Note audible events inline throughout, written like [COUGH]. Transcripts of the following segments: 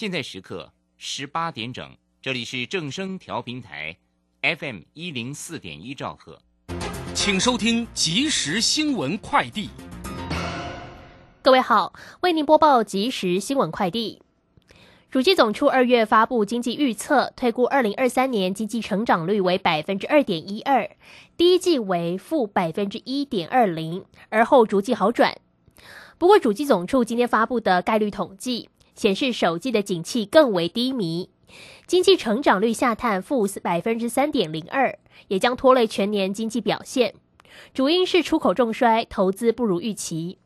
现在时刻十八点整，这里是正声调频台，FM 一零四点一兆赫，请收听即时新闻快递。各位好，为您播报即时新闻快递。主机总处二月发布经济预测，推估二零二三年经济成长率为百分之二点一二，第一季为负百分之一点二零，而后逐季好转。不过，主机总处今天发布的概率统计显示，首季的景气更为低迷，经济成长率下探负百分之三点零二，也将拖累全年经济表现。主因是出口重衰，投资不如预期。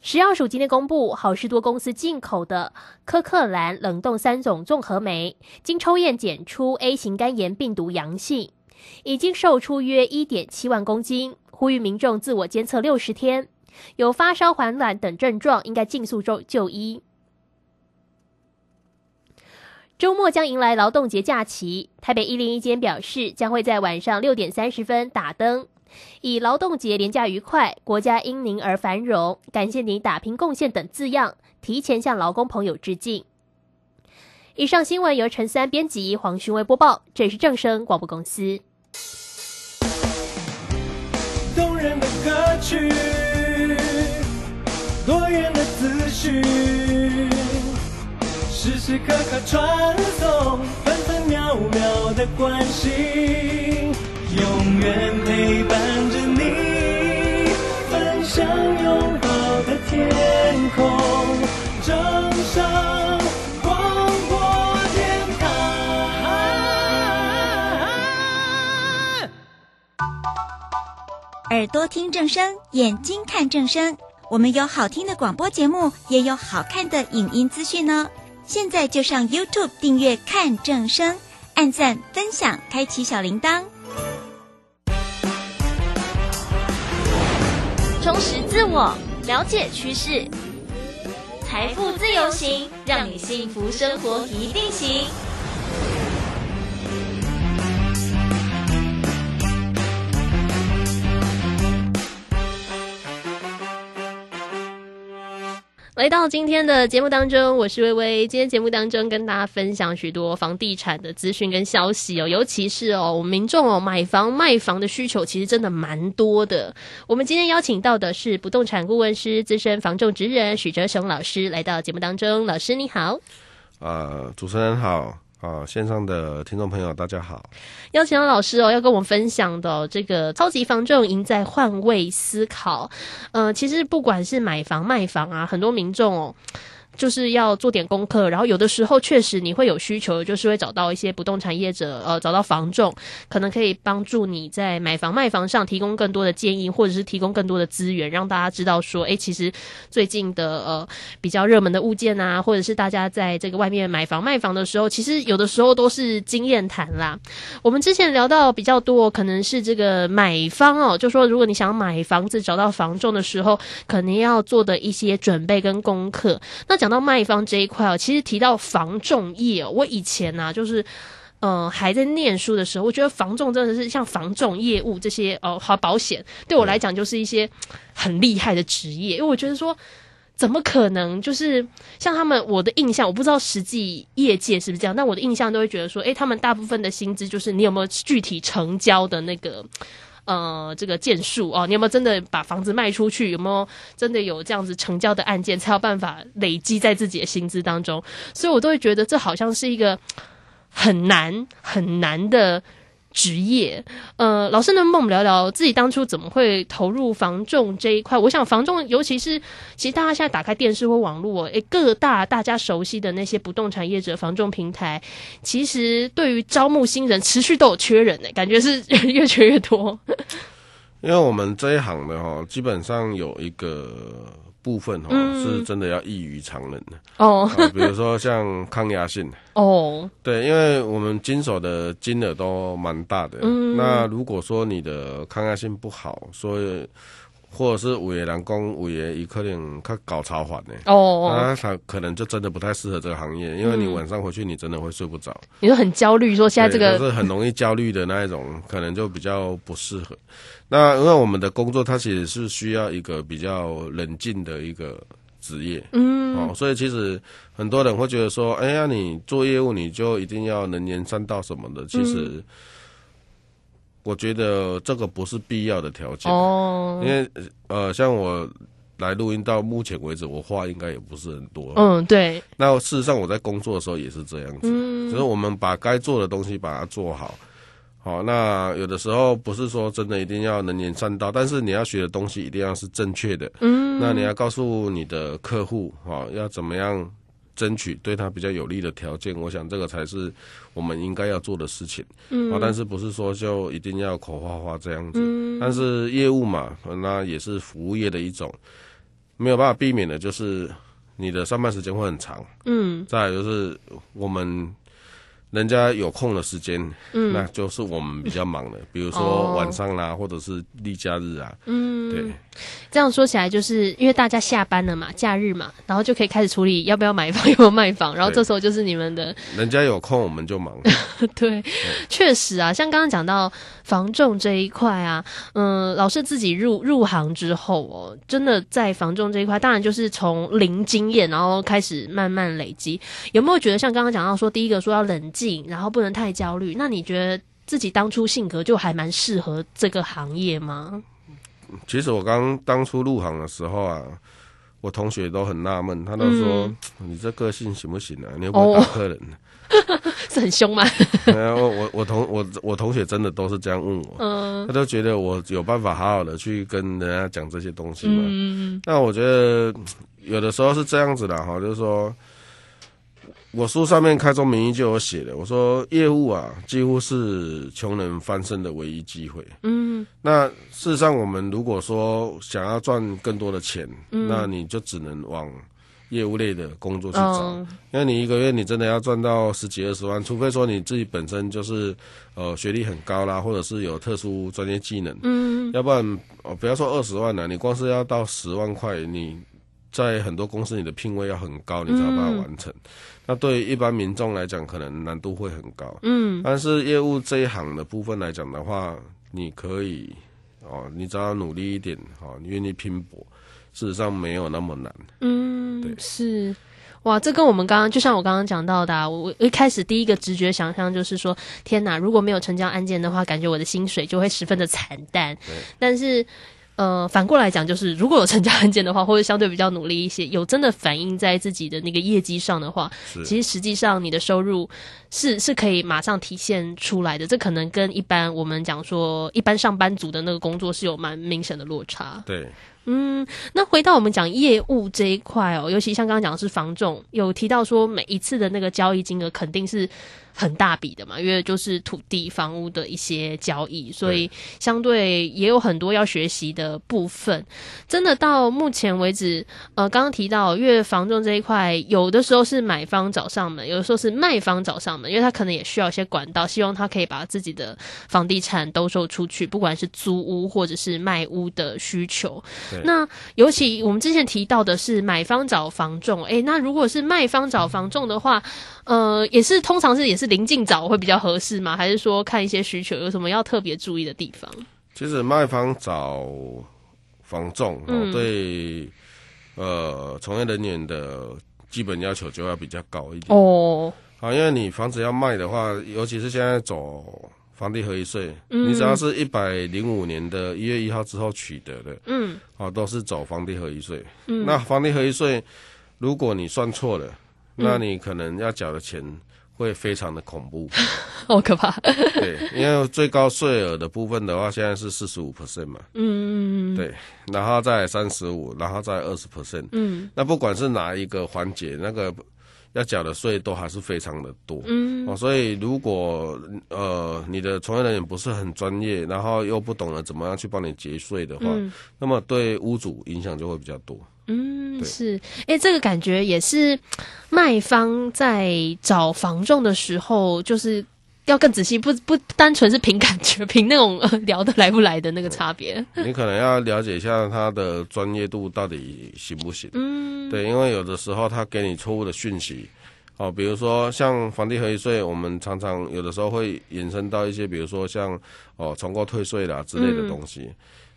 食药署今天公布，好事多公司进口的科克兰冷冻三种综合酶，经抽验检出 A 型肝炎病毒阳性，已经售出约一点七万公斤。呼吁民众自我监测六十天，有发烧、缓暖等症状，应该尽速就就医。周末将迎来劳动节假期，台北一零一间表示，将会在晚上六点三十分打灯。以劳动节廉价愉快，国家因您而繁荣，感谢您打拼贡献等字样，提前向劳工朋友致敬。以上新闻由陈三编辑，黄勋威播报，这是正声广播公司。动人的歌曲，时时刻刻传送，分分秒秒的关心。永远陪伴着你，分享拥抱的天空，正声广播电台。耳朵听正声，眼睛看正声。我们有好听的广播节目，也有好看的影音资讯呢。现在就上 YouTube 订阅看正声，按赞分享，开启小铃铛。充实自我，了解趋势，财富自由行，让你幸福生活一定行。来到今天的节目当中，我是微微。今天节目当中跟大家分享许多房地产的资讯跟消息哦，尤其是哦，我们民众哦买房卖房的需求其实真的蛮多的。我们今天邀请到的是不动产顾问师、资深房仲职人许哲雄老师来到节目当中。老师你好，呃，主持人好。啊，线上的听众朋友，大家好！邀请到老师哦，要跟我们分享的这个超级房仲赢在换位思考。呃，其实不管是买房卖房啊，很多民众哦。就是要做点功课，然后有的时候确实你会有需求，就是会找到一些不动产业者，呃，找到房仲，可能可以帮助你在买房卖房上提供更多的建议，或者是提供更多的资源，让大家知道说，哎，其实最近的呃比较热门的物件啊，或者是大家在这个外面买房卖房的时候，其实有的时候都是经验谈啦。我们之前聊到比较多，可能是这个买方哦，就说如果你想买房子找到房仲的时候，可能要做的一些准备跟功课，那。讲到卖方这一块哦，其实提到房仲业，我以前呢，就是嗯还在念书的时候，我觉得房仲真的是像房仲业务这些哦，好保险对我来讲就是一些很厉害的职业，因为我觉得说怎么可能就是像他们，我的印象我不知道实际业界是不是这样，但我的印象都会觉得说，诶，他们大部分的薪资就是你有没有具体成交的那个。呃，这个件数哦，你有没有真的把房子卖出去？有没有真的有这样子成交的案件，才有办法累积在自己的薪资当中？所以我都会觉得这好像是一个很难很难的。职业，呃，老师能不能我们聊聊自己当初怎么会投入房仲这一块？我想房仲，尤其是其实大家现在打开电视或网络，诶，各大大家熟悉的那些不动产业者、房仲平台，其实对于招募新人，持续都有缺人呢，感觉是越缺越多。[LAUGHS] 因为我们这一行的哈，基本上有一个。部分哈是真的要异于常人的。哦，比如说像抗压性哦，对，因为我们经手的金额都蛮大的，那如果说你的抗压性不好，所以或者是五爷人工五爷一可能他搞超缓呢哦，那他可能就真的不太适合这个行业，因为你晚上回去你真的会睡不着，你就很焦虑，说现在这个是很容易焦虑的那一种，可能就比较不适合。那因为我们的工作，它其实是需要一个比较冷静的一个职业。嗯，哦，所以其实很多人会觉得说，哎呀，你做业务你就一定要能言善道什么的。其实，我觉得这个不是必要的条件。哦，因为呃，像我来录音到目前为止，我话应该也不是很多。嗯，对。那事实上我在工作的时候也是这样子，就是我们把该做的东西把它做好。好，那有的时候不是说真的一定要能言善道，但是你要学的东西一定要是正确的。嗯，那你要告诉你的客户，哈，要怎么样争取对他比较有利的条件？我想这个才是我们应该要做的事情。嗯，啊，但是不是说就一定要口花花这样子？嗯，但是业务嘛，那也是服务业的一种，没有办法避免的，就是你的上班时间会很长。嗯，再就是我们。人家有空的时间，嗯，那就是我们比较忙的，比如说晚上啦，或者是例假日啊，嗯，对。这样说起来，就是因为大家下班了嘛，假日嘛，然后就可以开始处理要不要买房，有没有卖房，然后这时候就是你们的。人家有空，我们就忙。[LAUGHS] 对，确实啊，像刚刚讲到房仲这一块啊，嗯，老师自己入入行之后哦，真的在房仲这一块，当然就是从零经验，然后开始慢慢累积。有没有觉得像刚刚讲到说，第一个说要冷静，然后不能太焦虑？那你觉得自己当初性格就还蛮适合这个行业吗？其实我刚当初入行的时候啊，我同学都很纳闷，他都说：“你这个性行不行啊？你会不会打客人？[LAUGHS] 是很凶吗？” [LAUGHS] 然后我我同我我同学真的都是这样问我，他都觉得我有办法好好的去跟人家讲这些东西嘛。那我觉得有的时候是这样子的哈，就是说。我书上面开宗明义就有写的，我说业务啊，几乎是穷人翻身的唯一机会。嗯，那事实上，我们如果说想要赚更多的钱，那你就只能往业务类的工作去找。因为你一个月你真的要赚到十几二十万，除非说你自己本身就是呃学历很高啦，或者是有特殊专业技能。嗯，要不然哦，不要说二十万了，你光是要到十万块，你在很多公司你的聘位要很高，你才把它完成。那对于一般民众来讲，可能难度会很高。嗯，但是业务这一行的部分来讲的话，你可以哦，你只要努力一点，哦，你愿意拼搏，事实上没有那么难。嗯，对，是哇，这跟我们刚刚就像我刚刚讲到的，我一开始第一个直觉想象就是说，天哪，如果没有成交案件的话，感觉我的薪水就会十分的惨淡。但是。呃，反过来讲，就是如果有成交案件的话，或者相对比较努力一些，有真的反映在自己的那个业绩上的话，其实实际上你的收入是是可以马上体现出来的。这可能跟一般我们讲说一般上班族的那个工作是有蛮明显的落差。对。嗯，那回到我们讲业务这一块哦，尤其像刚刚讲的是房仲，有提到说每一次的那个交易金额肯定是很大笔的嘛，因为就是土地、房屋的一些交易，所以相对也有很多要学习的部分。真的到目前为止，呃，刚刚提到，因为房仲这一块，有的时候是买方找上门，有的时候是卖方找上门，因为他可能也需要一些管道，希望他可以把自己的房地产兜售出去，不管是租屋或者是卖屋的需求。那尤其我们之前提到的是买方找房仲，哎，那如果是卖方找房仲的话，呃，也是通常是也是临近找会比较合适吗？还是说看一些需求有什么要特别注意的地方？其实卖方找房仲，对，呃，从业人员的基本要求就要比较高一点哦。啊，因为你房子要卖的话，尤其是现在走。房地合一税，你只要是一百零五年的一月一号之后取得的，嗯，好，都是走房地合一税。嗯，那房地合一税，如果你算错了，那你可能要缴的钱会非常的恐怖，[LAUGHS] 好可怕。对，因为最高税额的部分的话，现在是四十五 percent 嘛，嗯嗯嗯，对，然后再三十五，然后再二十 percent，嗯，那不管是哪一个环节，那个。要缴的税都还是非常的多，嗯，哦，所以如果呃你的从业人员不是很专业，然后又不懂得怎么样去帮你节税的话，那么对屋主影响就会比较多。嗯，是，哎，这个感觉也是卖方在找房仲的时候，就是。要更仔细，不不单纯是凭感觉，凭那种聊得来不来的那个差别。你可能要了解一下他的专业度到底行不行。嗯，对，因为有的时候他给你错误的讯息，哦，比如说像房地合一税，我们常常有的时候会衍生到一些，比如说像哦重购退税啦之类的东西。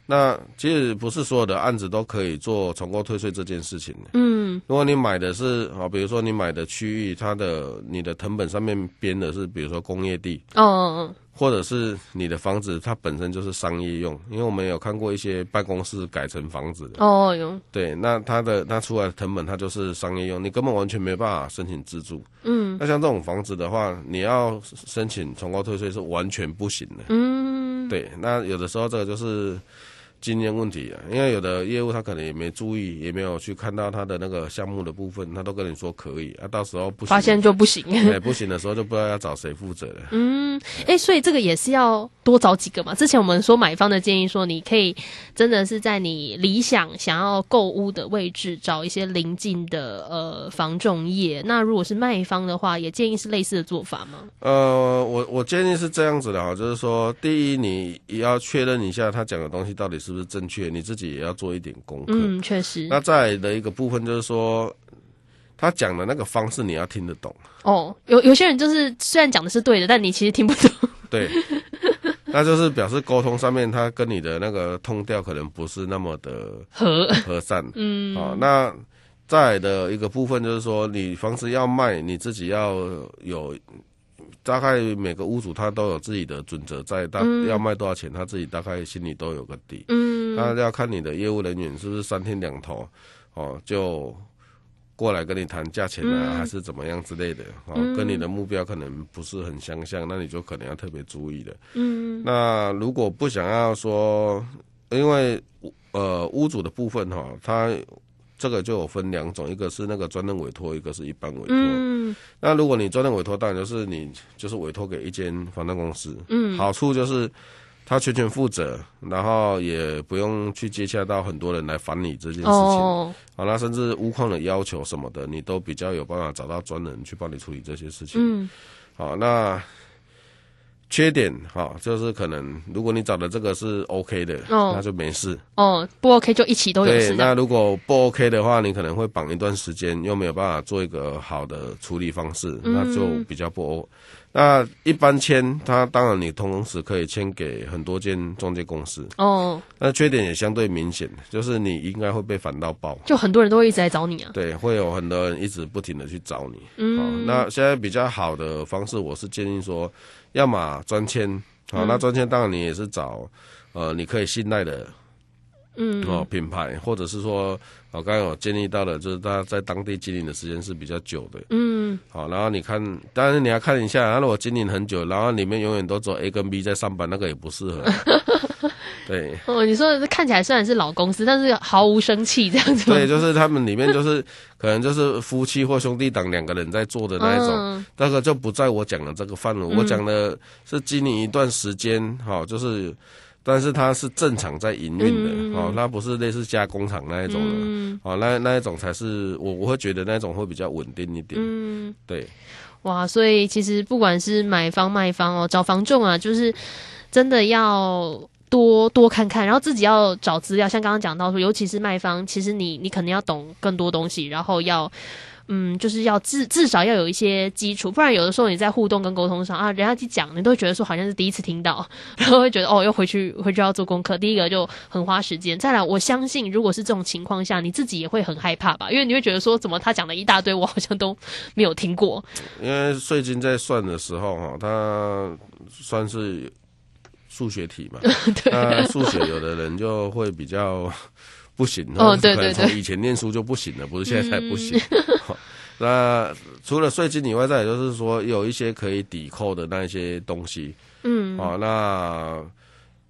那其实不是所有的案子都可以做重购退税这件事情。嗯。嗯，如果你买的是啊，比如说你买的区域，它的你的成本上面编的是，比如说工业地，哦，或者是你的房子它本身就是商业用，因为我们有看过一些办公室改成房子的，哦，有，对，那它的它出来的成本它就是商业用，你根本完全没办法申请自住，嗯，那像这种房子的话，你要申请重购退税是完全不行的，嗯，对，那有的时候这个就是。经验问题啊，因为有的业务他可能也没注意，也没有去看到他的那个项目的部分，他都跟你说可以啊，到时候不发现就不行，[LAUGHS] 不行的时候就不知道要找谁负责了。嗯，哎，所以这个也是要多找几个嘛。之前我们说买方的建议说，你可以真的是在你理想想要购屋的位置找一些邻近的呃房仲业。那如果是卖方的话，也建议是类似的做法吗？呃，我我建议是这样子的哈，就是说，第一你也要确认一下他讲的东西到底是。是正确，你自己也要做一点功课。嗯，确实。那再的一个部分就是说，他讲的那个方式你要听得懂。哦，有有些人就是虽然讲的是对的，但你其实听不懂。对，那就是表示沟通上面他跟你的那个通调可能不是那么的和和善。嗯，好，那再的一个部分就是说，你房子要卖，你自己要有。大概每个屋主他都有自己的准则在，他要卖多少钱，他自己大概心里都有个底。嗯，那要看你的业务人员是不是三天两头，哦，就过来跟你谈价钱啊，还是怎么样之类的。哦，跟你的目标可能不是很相像，那你就可能要特别注意的。嗯，那如果不想要说，因为呃屋主的部分哈，他。这个就有分两种，一个是那个专任委托，一个是一般委托。嗯，那如果你专任委托，当然就是你就是委托给一间房贷公司。嗯，好处就是他全权负责，然后也不用去接洽到很多人来烦你这件事情。哦，好，那甚至屋况的要求什么的，你都比较有办法找到专人去帮你处理这些事情。嗯，好，那。缺点哈，就是可能如果你找的这个是 OK 的，那就没事。哦，不 OK 就一起都有事。那如果不 OK 的话，你可能会绑一段时间，又没有办法做一个好的处理方式，那就比较不 O。那一般签，他当然你同时可以签给很多间中介公司。哦，那缺点也相对明显，就是你应该会被反到爆。就很多人都会一直来找你啊。对，会有很多人一直不停的去找你。嗯，那现在比较好的方式，我是建议说。要么专签，好，那专签当然你也是找，呃，你可以信赖的，嗯，哦，品牌，或者是说，我刚刚有建议到的，就是他在当地经营的时间是比较久的，嗯，好，然后你看，当然你要看一下，他如果经营很久，然后里面永远都走 A 跟 B 在上班，那个也不适合。[LAUGHS] 对哦，你说看起来虽然是老公司，但是毫无生气这样子。对，就是他们里面就是可能就是夫妻或兄弟党两个人在做的那一种，那个就不在我讲的这个范围。我讲的是经营一段时间，哈，就是，但是它是正常在营运的，哦，那不是类似加工厂那一种的，哦，那那一种才是我我会觉得那种会比较稳定一点。嗯，对。哇，所以其实不管是买方卖方哦，找房仲啊，就是真的要。多多看看，然后自己要找资料，像刚刚讲到说，尤其是卖方，其实你你可能要懂更多东西，然后要嗯，就是要至至少要有一些基础，不然有的时候你在互动跟沟通上啊，人家去讲，你都会觉得说好像是第一次听到，然后会觉得哦，又回去回去要做功课，第一个就很花时间。再来，我相信如果是这种情况下，你自己也会很害怕吧，因为你会觉得说，怎么他讲了一大堆，我好像都没有听过。因为税金在算的时候哈，他算是。数学题嘛，[LAUGHS] 那数学有的人就会比较 [LAUGHS] 不行，哦，对对对，从以前念书就不行了，不是现在才不行。[LAUGHS] 那除了税金以外，再也就是说有一些可以抵扣的那一些东西，嗯，啊，那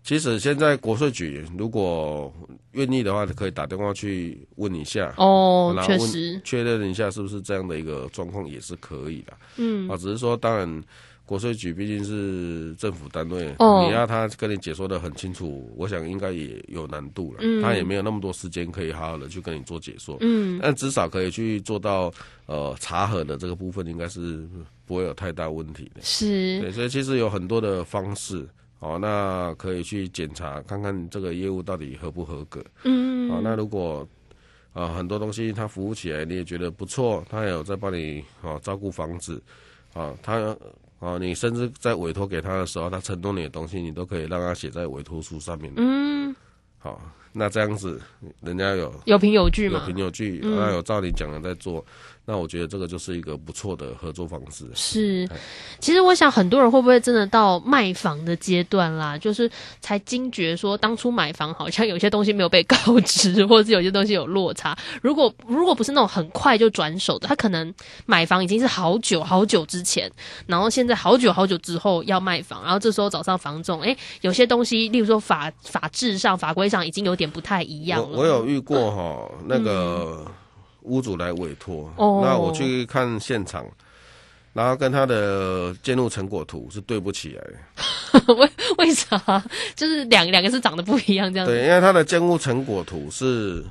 其实现在国税局如果愿意的话，可以打电话去问一下，哦，确实。确认一下是不是这样的一个状况也是可以的，嗯，啊，只是说当然。国税局毕竟是政府单位，你要他跟你解说的很清楚，我想应该也有难度了。他也没有那么多时间可以好好的去跟你做解说。嗯，但至少可以去做到呃查核的这个部分，应该是不会有太大问题的。是，对，所以其实有很多的方式，哦，那可以去检查看看这个业务到底合不合格。嗯，好，那如果啊很多东西他服务起来你也觉得不错，他也有在帮你啊照顾房子，啊他。哦，你甚至在委托给他的时候，他承诺你的东西，你都可以让他写在委托书上面。嗯，好，那这样子人家有有凭有据嘛？有凭有据，那有照你讲的在做。那我觉得这个就是一个不错的合作方式。是，其实我想很多人会不会真的到卖房的阶段啦，就是才惊觉说当初买房好像有些东西没有被告知，或者是有些东西有落差。如果如果不是那种很快就转手的，他可能买房已经是好久好久之前，然后现在好久好久之后要卖房，然后这时候找上房仲，哎，有些东西，例如说法法制上、法规上已经有点不太一样了。我有遇过哈，那个。屋主来委托，那我去看现场，然后跟他的建筑成果图是对不起来的。[LAUGHS] 为为啥？就是两两个是长得不一样这样。对，因为他的建筑成果图是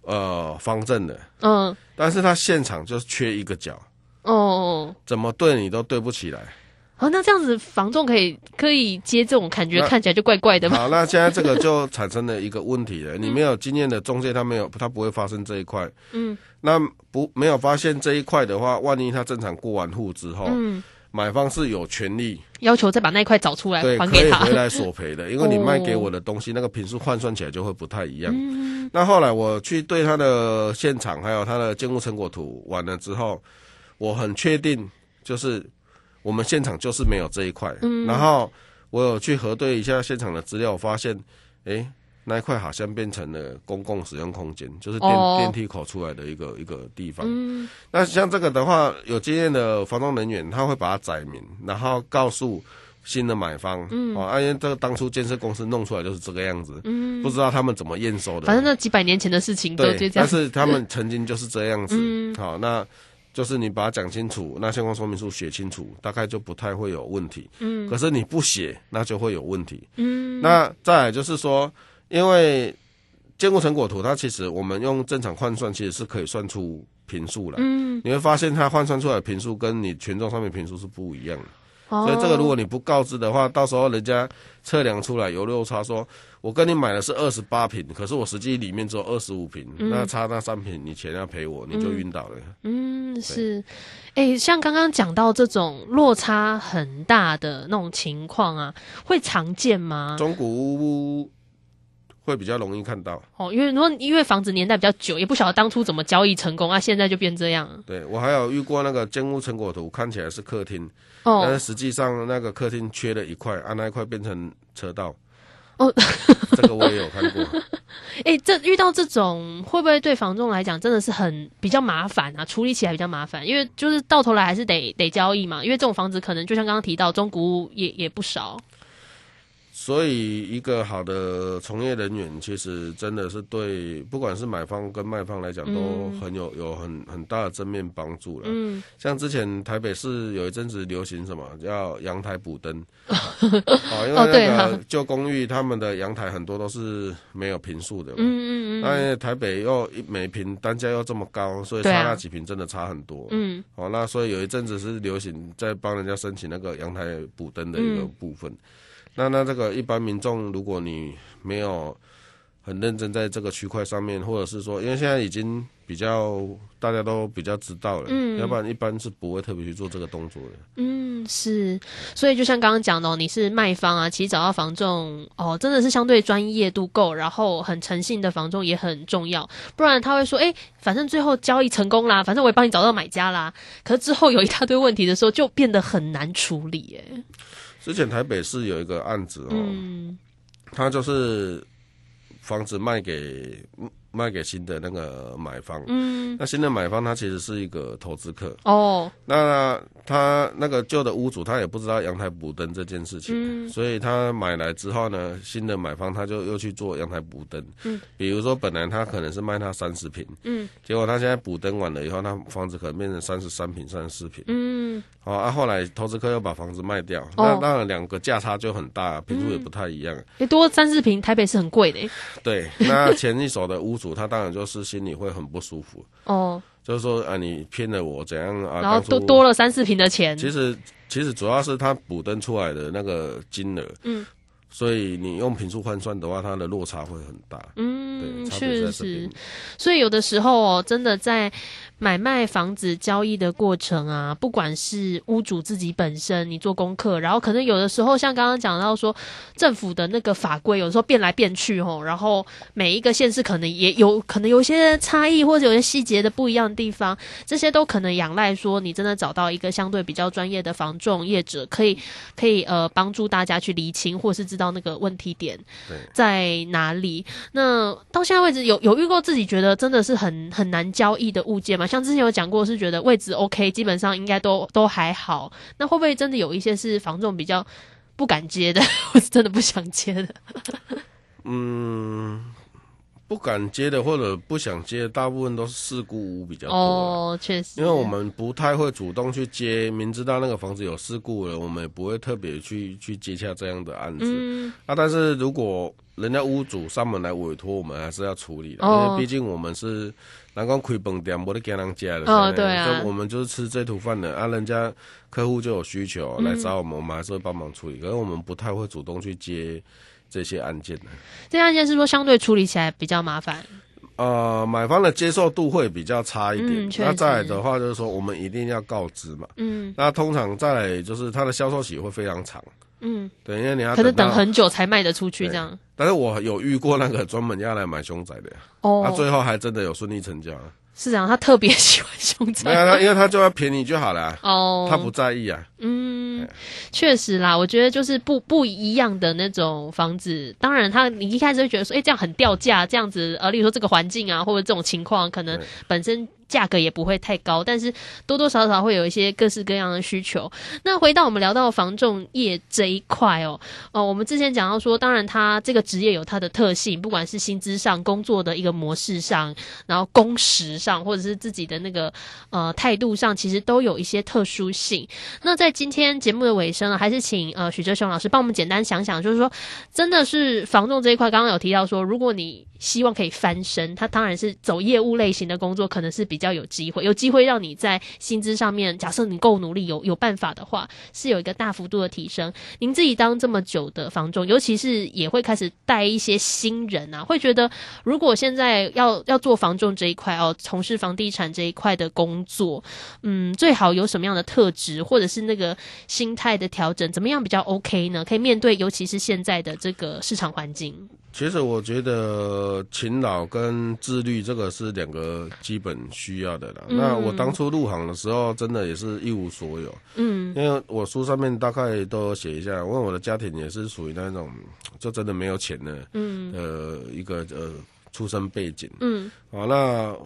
呃方正的，嗯，但是他现场就是缺一个角，哦，怎么对你都对不起来。哦，那这样子房仲可以可以接这种感觉，看起来就怪怪的吗？好，那现在这个就产生了一个问题了。[LAUGHS] 你没有经验的中介，他没有，他不会发生这一块。嗯，那不没有发现这一块的话，万一他正常过完户之后，嗯，买方是有权利要求再把那一块找出来还给他，回来索赔的。因为你卖给我的东西，那个平数换算起来就会不太一样。嗯，那后来我去对他的现场还有他的建筑成果图完了之后，我很确定就是。我们现场就是没有这一块，然后我有去核对一下现场的资料，我发现，哎，那一块好像变成了公共使用空间，就是电电梯口出来的一个一个地方。那像这个的话，有经验的房东人员他会把它载明，然后告诉新的买方，啊，因为这个当初建设公司弄出来就是这个样子，不知道他们怎么验收的。反正那几百年前的事情都这样。但是他们曾经就是这样子，[LAUGHS] 好那。就是你把它讲清楚，那相关说明书写清楚，大概就不太会有问题。嗯，可是你不写，那就会有问题。嗯，那再来就是说，因为建构成果图，它其实我们用正常换算，其实是可以算出频数了。嗯，你会发现它换算出来的频数跟你权重上面频数是不一样的。所以这个如果你不告知的话，到时候人家测量出来有落差，说我跟你买的是二十八瓶，可是我实际里面只有二十五瓶，那差那三瓶，你钱要赔我，你就晕倒了。嗯，是，哎，像刚刚讲到这种落差很大的那种情况啊，会常见吗？中古屋。会比较容易看到哦，因为如果因为房子年代比较久，也不晓得当初怎么交易成功啊，现在就变这样。对我还有遇过那个建屋成果图，看起来是客厅，哦，但是实际上那个客厅缺了一块，啊，那一块变成车道。哦，这个我也有看过。[LAUGHS] 哎，这遇到这种会不会对房仲来讲真的是很比较麻烦啊？处理起来比较麻烦，因为就是到头来还是得得交易嘛。因为这种房子可能就像刚刚提到，中古屋也也不少。所以，一个好的从业人员，其实真的是对不管是买方跟卖方来讲，都很有有很很大的正面帮助了。嗯，像之前台北市有一阵子流行什么叫阳台补灯，[LAUGHS] 哦，因为那个旧公寓他们的阳台很多都是没有平数的。嗯嗯嗯。那台北又每平单价又这么高，所以差那几平真的差很多。嗯。哦，那所以有一阵子是流行在帮人家申请那个阳台补灯的一个部分。那那这个一般民众，如果你没有很认真在这个区块上面，或者是说，因为现在已经比较大家都比较知道了，嗯，要不然一般是不会特别去做这个动作的。嗯，是，所以就像刚刚讲的，你是卖方啊，其实找到房仲哦，真的是相对专业度够，然后很诚信的房仲也很重要，不然他会说，哎，反正最后交易成功啦，反正我也帮你找到买家啦，可是之后有一大堆问题的时候，就变得很难处理，哎。之前台北市有一个案子哦，他就是房子卖给。卖给新的那个买方，嗯，那新的买方他其实是一个投资客。哦，那他那个旧的屋主他也不知道阳台补灯这件事情，嗯。所以他买来之后呢，新的买方他就又去做阳台补灯，嗯，比如说本来他可能是卖他三十平，嗯，结果他现在补灯完了以后，那房子可能变成三十三平、三十四平，嗯，好啊，后来投资客又把房子卖掉，那当然两个价差就很大，平数也不太一样，你多三四平，台北是很贵的，对，那前一手的屋。主他当然就是心里会很不舒服哦，就是说啊，你骗了我怎样啊？然后多多了三四瓶的钱。其实其实主要是他补登出来的那个金额，嗯，所以你用平数换算的话，它的落差会很大。嗯，确实。所以有的时候哦，真的在。买卖房子交易的过程啊，不管是屋主自己本身，你做功课，然后可能有的时候像刚刚讲到说，政府的那个法规有时候变来变去吼，然后每一个县市可能也有可能有一些差异，或者有些细节的不一样的地方，这些都可能仰赖说你真的找到一个相对比较专业的房仲业者，可以可以呃帮助大家去厘清，或是知道那个问题点在哪里。那到现在为止，有有遇过自己觉得真的是很很难交易的物件吗？像之前有讲过，是觉得位置 OK，基本上应该都都还好。那会不会真的有一些是房仲比较不敢接的，[LAUGHS] 或是真的不想接的？[LAUGHS] 嗯，不敢接的或者不想接，大部分都是事故屋比较多。哦，确实，因为我们不太会主动去接，明知道那个房子有事故了，我们也不会特别去去接洽这样的案子。嗯，啊，但是如果人家屋主上门来委托，我们还是要处理的，因为毕竟我们是。南光亏本店，没得给人家的，哦，对啊，我们就是吃这土饭的啊。人家客户就有需求来找我们，我们还是会帮忙处理。可是我们不太会主动去接这些案件的。这案件是说相对处理起来比较麻烦。呃，买方的接受度会比较差一点。那再来的话，就是说我们一定要告知嘛。嗯。那通常再来就是它的销售期会非常长。嗯，对，因为你要可能等很久才卖得出去这样。但是我有遇过那个专门要来买凶宅的，哦，他最后还真的有顺利成交。是这样，他特别喜欢凶宅。没有他，因为他就要便宜就好了。哦，他不在意啊。嗯，确实啦，我觉得就是不不一样的那种房子。当然，他你一开始会觉得说，哎，这样很掉价，这样子，呃，例如说这个环境啊，或者这种情况，可能本身。价格也不会太高，但是多多少少会有一些各式各样的需求。那回到我们聊到房仲业这一块哦，哦，我们之前讲到说，当然它这个职业有它的特性，不管是薪资上、工作的一个模式上，然后工时上，或者是自己的那个呃态度上，其实都有一些特殊性。那在今天节目的尾声呢，还是请呃许哲雄老师帮我们简单想想，就是说，真的是房仲这一块，刚刚有提到说，如果你希望可以翻身，他当然是走业务类型的工作，可能是比较有机会，有机会让你在薪资上面，假设你够努力，有有办法的话，是有一个大幅度的提升。您自己当这么久的房仲，尤其是也会开始带一些新人啊，会觉得如果现在要要做房仲这一块哦，从事房地产这一块的工作，嗯，最好有什么样的特质，或者是那个心态的调整，怎么样比较 OK 呢？可以面对，尤其是现在的这个市场环境。其实我觉得勤劳跟自律这个是两个基本需要的啦。那我当初入行的时候，真的也是一无所有。嗯，因为我书上面大概都写一下，因为我的家庭也是属于那种就真的没有钱的，嗯，呃，一个呃出生背景。嗯，好，那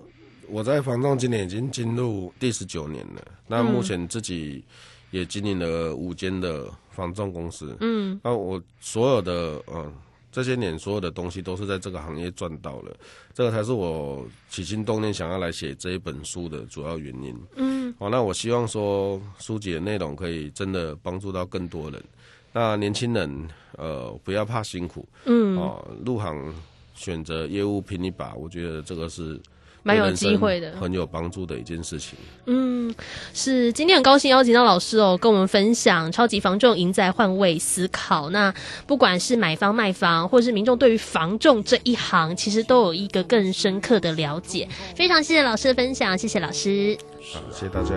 我在房仲今年已经进入第十九年了。那目前自己也经营了五间的房仲公司。嗯，那我所有的嗯。这些年所有的东西都是在这个行业赚到了，这个才是我起心动念想要来写这一本书的主要原因。嗯，好，那我希望说书籍的内容可以真的帮助到更多人。那年轻人，呃，不要怕辛苦。嗯，哦，入行选择业务拼一把，我觉得这个是。蛮有机会的，很有帮助的一件事情。嗯，是今天很高兴邀请到老师哦，跟我们分享超级房仲赢在换位思考。那不管是买方卖房，或是民众对于房仲这一行，其实都有一个更深刻的了解。非常谢谢老师的分享，谢谢老师。好，谢谢大家。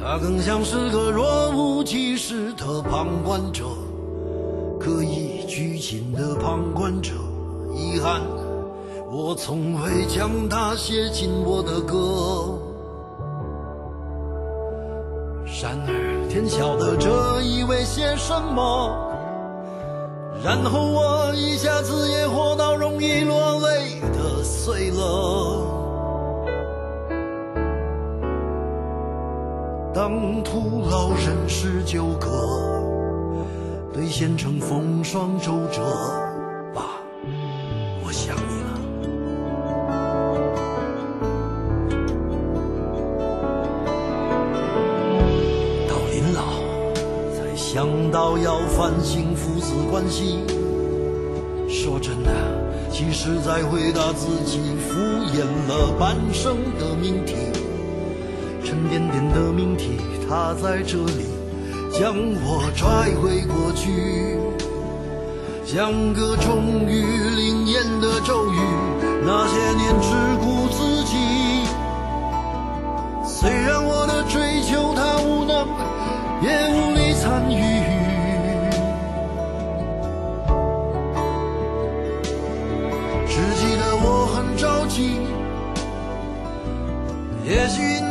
他更像是个若无其事的旁观者，刻意拘谨的旁观者，遗憾。我从未将它写进我的歌。然而天晓得这意味些什么。然后我一下子也活到容易落泪的岁了。当徒劳人事纠葛，兑现成风霜周折。性父子关系。说真的，其实在回答自己敷衍了半生的命题。沉甸甸的命题，它在这里将我拽回过去，像个终于灵验的咒语。那些年只顾自己，虽然我的追求他无能，也无力参与。记也许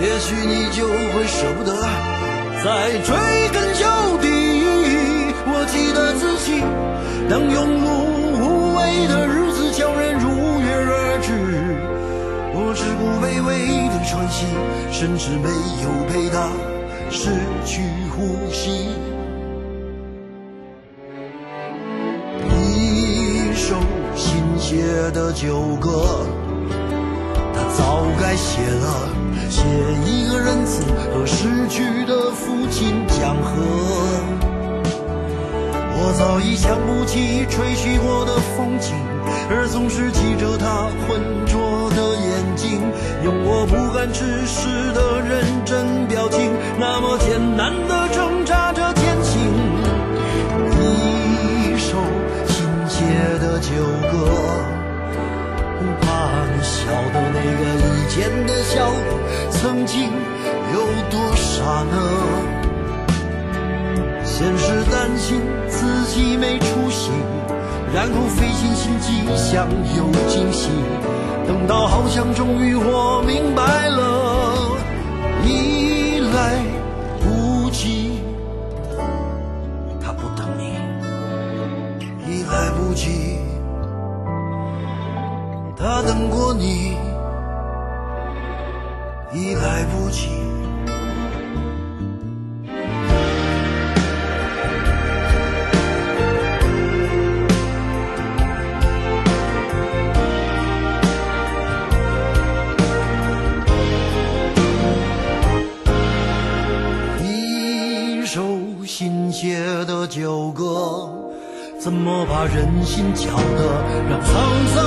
也许你就会舍不得再追根究底。我记得自己，当庸碌无为的日子悄然如约而至，我只顾卑微的喘息，甚至没有陪他失去呼吸。一首新写的旧歌，早该写了，写一个仁慈和逝去的父亲讲和。我早已想不起吹嘘过的风景，而总是记着他浑浊的眼睛，用我不敢直视的认真表情，那么艰难的挣扎着前行。一首亲切的旧歌。笑的那个以前的笑，曾经有多傻呢？先是担心自己没出息，然后费尽心机想有惊喜，等到好像终于我明白了，一他等过你，已来不及。一首新写的旧歌。怎么把人心搅得让沧桑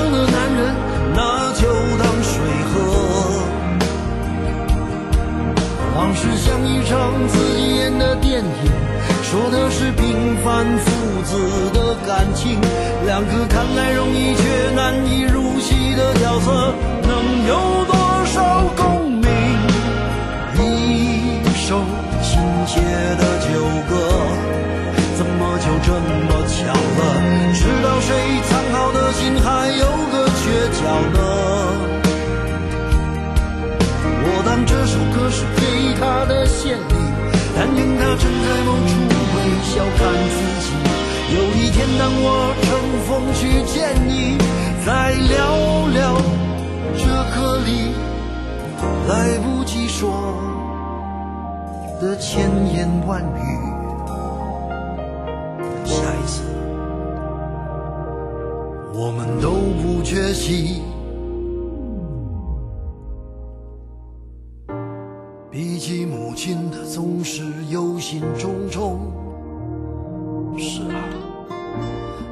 两个看来容易却难以入戏的角色，能有多少共鸣？一首亲切的旧歌。怎么就这么巧了？知道谁藏好的心还有个缺角呢？我当这首歌是给他的献礼，但愿他正在某处微笑看自己。有一天当我乘风去见你，再聊聊这歌里来不及说的千言万语。下一次我们都不缺席，比起母亲的总是忧心忡忡。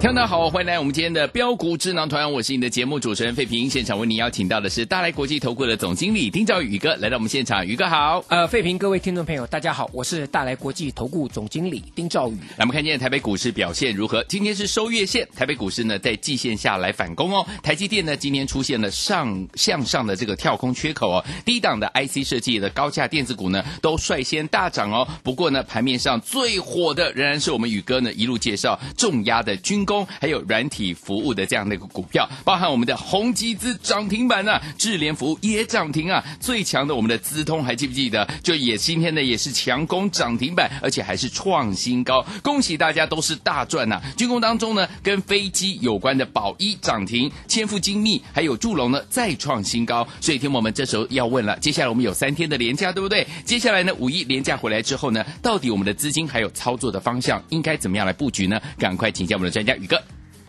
听众好，欢迎来我们今天的标股智囊团，我是你的节目主持人费平。现场为您邀请到的是大来国际投顾的总经理丁兆宇哥来到我们现场，宇哥好。呃，费平，各位听众朋友，大家好，我是大来国际投顾总经理丁兆宇。来，我们看今天台北股市表现如何？今天是收月线，台北股市呢在季线下来反攻哦。台积电呢今天出现了上向上的这个跳空缺口哦，低档的 IC 设计的高价电子股呢都率先大涨哦。不过呢，盘面上最火的仍然是我们宇哥呢一路介绍重压的军。工还有软体服务的这样的一个股票，包含我们的宏基资涨停板呢，智联服务也涨停啊，最强的我们的资通还记不记得？就也今天呢也是强攻涨停板，而且还是创新高，恭喜大家都是大赚呐！军工当中呢，跟飞机有关的宝一涨停，千富精密还有祝龙呢再创新高，所以听我们这时候要问了，接下来我们有三天的连假，对不对？接下来呢五一连假回来之后呢，到底我们的资金还有操作的方向应该怎么样来布局呢？赶快请教我们的专家。宇哥，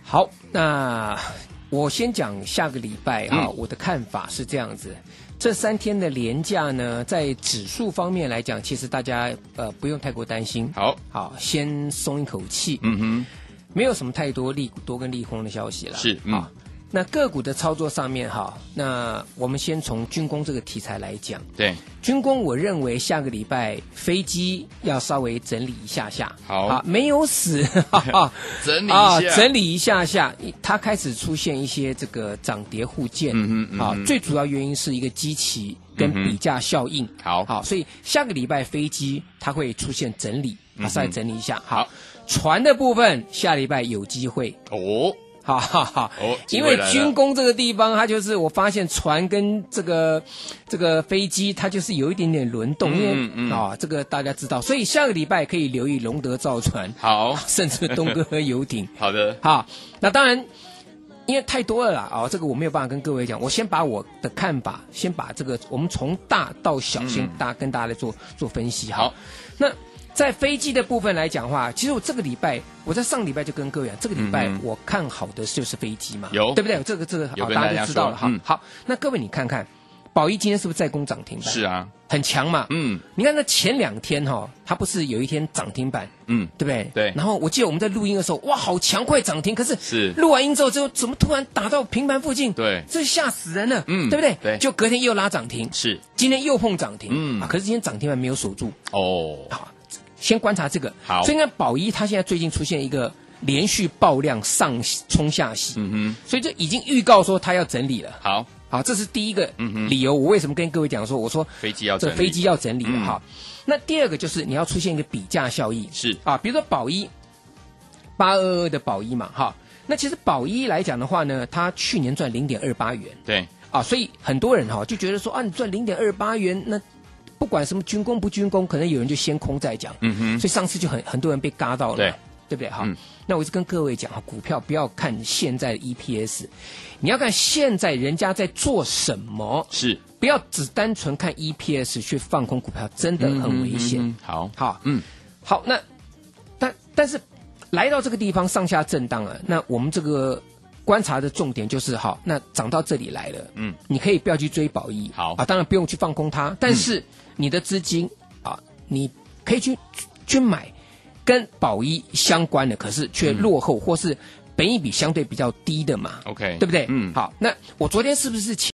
好，那我先讲下个礼拜啊，我的看法是这样子。这三天的廉价呢，在指数方面来讲，其实大家呃不用太过担心。好，好，先松一口气。嗯哼，没有什么太多利多跟利空的消息了。是啊。那个股的操作上面哈，那我们先从军工这个题材来讲。对，军工我认为下个礼拜飞机要稍微整理一下下。好，没有死，[LAUGHS] [LAUGHS] 整理啊，整理一下下，它开始出现一些这个涨跌互见。嗯嗯好，最主要原因是一个机器跟比价效应。好，好，所以下个礼拜飞机它会出现整理，稍微整理一下。好，船的部分下礼拜有机会哦。好好好，因为军工这个地方，它就是我发现船跟这个这个飞机，它就是有一点点轮动，因为啊，这个大家知道，所以下个礼拜可以留意龙德造船，好，[LAUGHS] 甚至东哥和游艇，[LAUGHS] 好的，好，那当然，因为太多了啦，啊，这个我没有办法跟各位讲，我先把我的看法，先把这个我们从大到小，先大跟大家来做做分析，好，那。在飞机的部分来讲的话，其实我这个礼拜，我在上礼拜就跟各位讲，这个礼拜我看好的就是飞机嘛，有对不对？这个这个好，大家都知道了哈。好，那各位你看看，宝一今天是不是在攻涨停板？是啊，很强嘛。嗯，你看那前两天哈，它不是有一天涨停板？嗯，对不对？对。然后我记得我们在录音的时候，哇，好强，快涨停！可是是录完音之后，就怎么突然打到平盘附近？对，这吓死人了。嗯，对不对？对。就隔天又拉涨停，是。今天又碰涨停，嗯啊，可是今天涨停板没有锁住。哦，好。先观察这个，好。所以呢，宝一它现在最近出现一个连续爆量上冲下洗，嗯哼，所以这已经预告说它要整理了。好，好，这是第一个理由。我为什么跟各位讲说，我说飞机要这飞机要整理了哈？那第二个就是你要出现一个比价效益，是啊，比如说宝一八二二的宝一嘛，哈，那其实宝一来讲的话呢，它去年赚零点二八元，对啊，所以很多人哈就觉得说啊，你赚零点二八元那。不管什么军工不军工，可能有人就先空再讲，嗯哼，所以上次就很很多人被嘎到了，对。对不对？哈，那我就跟各位讲哈，股票不要看现在的 EPS，你要看现在人家在做什么，是。不要只单纯看 EPS 去放空股票，真的很危险。好，好，嗯，好，那但但是来到这个地方上下震荡啊，那我们这个观察的重点就是好，那涨到这里来了，嗯，你可以不要去追宝一，好。啊，当然不用去放空它，但是。你的资金啊，你可以去去买跟保一相关的，可是却落后或是本一比相对比较低的嘛？OK，对不对？嗯，好，那我昨天是不是请